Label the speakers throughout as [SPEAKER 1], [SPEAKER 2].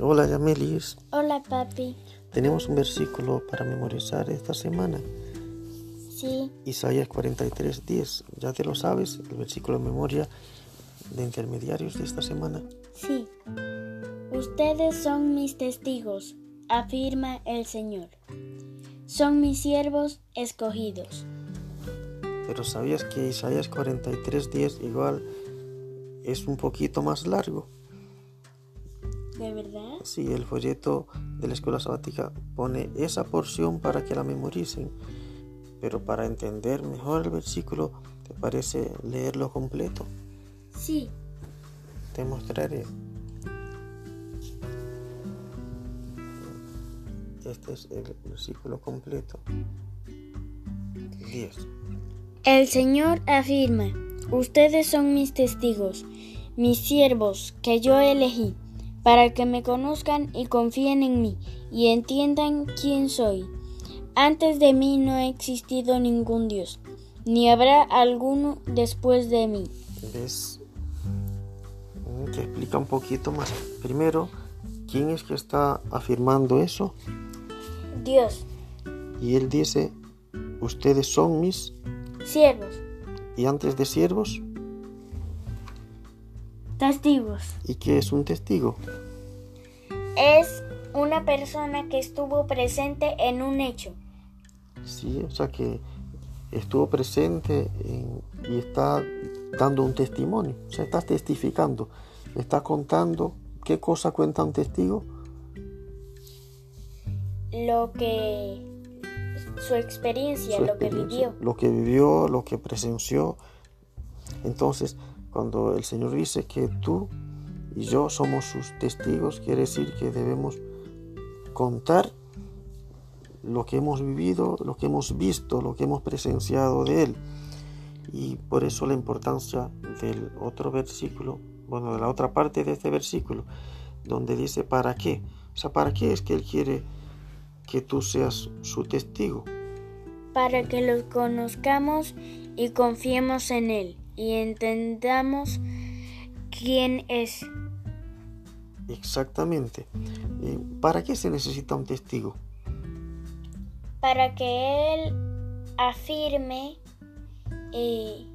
[SPEAKER 1] Hola Yamelis,
[SPEAKER 2] Hola, papi.
[SPEAKER 1] tenemos un versículo para memorizar esta semana.
[SPEAKER 2] Sí,
[SPEAKER 1] Isaías 43:10, ya te lo sabes, el versículo de memoria de intermediarios de esta semana.
[SPEAKER 2] sí. Ustedes son mis testigos, afirma el Señor. Son mis siervos escogidos.
[SPEAKER 1] Pero ¿sabías que Isaías 43:10 igual es un poquito más largo?
[SPEAKER 2] ¿De verdad?
[SPEAKER 1] Sí, el folleto de la escuela sabática pone esa porción para que la memoricen. Pero para entender mejor el versículo, ¿te parece leerlo completo?
[SPEAKER 2] Sí.
[SPEAKER 1] Te mostraré. Este es el versículo completo. 10.
[SPEAKER 2] El Señor afirma, ustedes son mis testigos, mis siervos que yo elegí, para que me conozcan y confíen en mí y entiendan quién soy. Antes de mí no ha existido ningún Dios, ni habrá alguno después de mí.
[SPEAKER 1] ¿Ves? Mm, Que explica un poquito más. Primero, ¿quién es que está afirmando eso?
[SPEAKER 2] Dios,
[SPEAKER 1] Y él dice, ustedes son mis,
[SPEAKER 2] siervos,
[SPEAKER 1] y antes de siervos,
[SPEAKER 2] testigos.
[SPEAKER 1] ¿y qué es un testigo?
[SPEAKER 2] Es una persona que estuvo presente en un hecho.
[SPEAKER 1] Sí, o sea que estuvo presente en- y está dando un testimonio, o sea, está testificando, está contando, ¿qué cosa cuenta un testigo?
[SPEAKER 2] Lo que su experiencia,
[SPEAKER 1] Su
[SPEAKER 2] lo que
[SPEAKER 1] experiencia,
[SPEAKER 2] vivió.
[SPEAKER 1] Lo que vivió, lo que presenció. Entonces, cuando el Señor dice que tú y yo somos sus testigos, quiere decir que debemos contar lo que hemos vivido, lo que hemos visto, lo que hemos presenciado de Él. Y por eso la importancia del otro versículo, bueno, de la otra parte de este versículo, donde dice, ¿para qué? O sea, ¿para qué es que Él quiere que tú seas su testigo?
[SPEAKER 2] para que los conozcamos y confiemos en Él y entendamos quién es.
[SPEAKER 1] Exactamente. Eh, ¿Para qué se necesita un testigo?
[SPEAKER 2] Para que Él afirme y,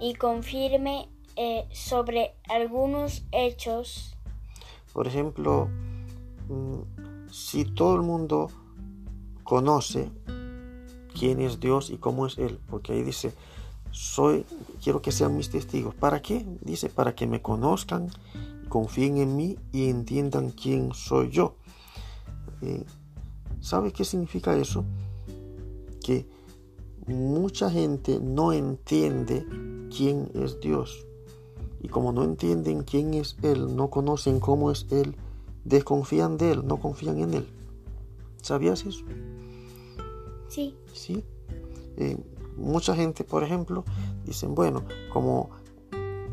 [SPEAKER 2] y confirme eh, sobre algunos hechos.
[SPEAKER 1] Por ejemplo, mm, si todo el mundo conoce quién es Dios y cómo es Él, porque ahí dice, soy, quiero que sean mis testigos. ¿Para qué? Dice, para que me conozcan, confíen en mí y entiendan quién soy yo. Eh, ¿Sabe qué significa eso? Que mucha gente no entiende quién es Dios. Y como no entienden quién es Él, no conocen cómo es Él, desconfían de Él, no confían en Él. ¿Sabías eso?
[SPEAKER 2] Sí,
[SPEAKER 1] Sí. Eh, mucha gente, por ejemplo, dicen, bueno, como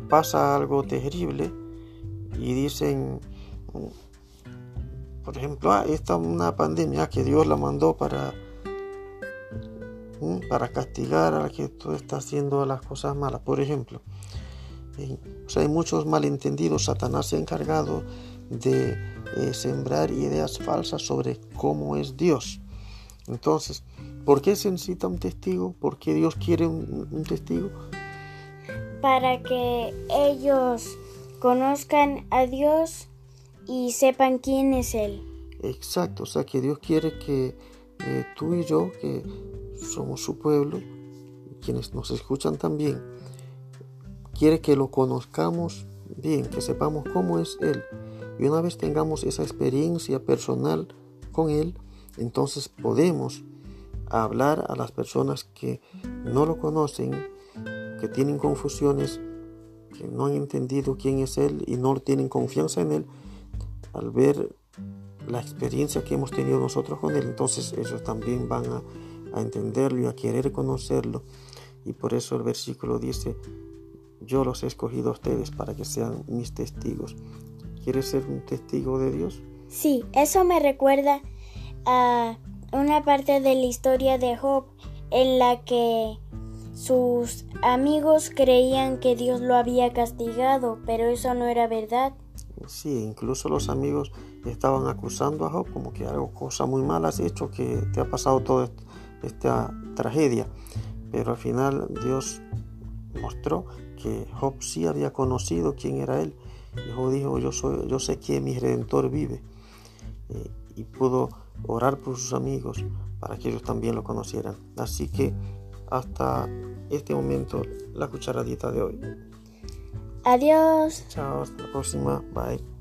[SPEAKER 1] pasa algo terrible y dicen, por ejemplo, ah, esta es una pandemia que Dios la mandó para, para castigar a la que tú estás haciendo las cosas malas, por ejemplo. Eh, o sea, hay muchos malentendidos. Satanás se ha encargado de eh, sembrar ideas falsas sobre cómo es Dios. Entonces, ¿por qué se necesita un testigo? ¿Por qué Dios quiere un, un testigo?
[SPEAKER 2] para que ellos conozcan a Dios y sepan quién es Él.
[SPEAKER 1] Exacto, o sea que Dios quiere que eh, tú y yo, que somos su pueblo, quienes nos escuchan también, quiere que lo conozcamos bien, que sepamos cómo es Él. Y una vez tengamos esa experiencia personal con Él, entonces podemos hablar a las personas que no lo conocen, que tienen confusiones, que no han entendido quién es Él y no tienen confianza en Él, al ver la experiencia que hemos tenido nosotros con Él, entonces ellos también van a, a entenderlo y a querer conocerlo. Y por eso el versículo dice, yo los he escogido a ustedes para que sean mis testigos. ¿Quieres ser un testigo de Dios?
[SPEAKER 2] Sí, eso me recuerda a una parte de la historia de Job en la que sus amigos creían que Dios lo había castigado, pero eso no era verdad.
[SPEAKER 1] Sí, incluso los amigos estaban acusando a Job como que algo, cosa muy mala has hecho, que te ha pasado toda esta tragedia. Pero al final Dios mostró que Job sí había conocido quién era él. Y Job dijo, yo, soy, yo sé que mi redentor vive. Eh, y pudo orar por sus amigos para que ellos también lo conocieran. Así que hasta este momento la cucharadita de hoy.
[SPEAKER 2] Adiós.
[SPEAKER 1] Chao, hasta la próxima. Bye.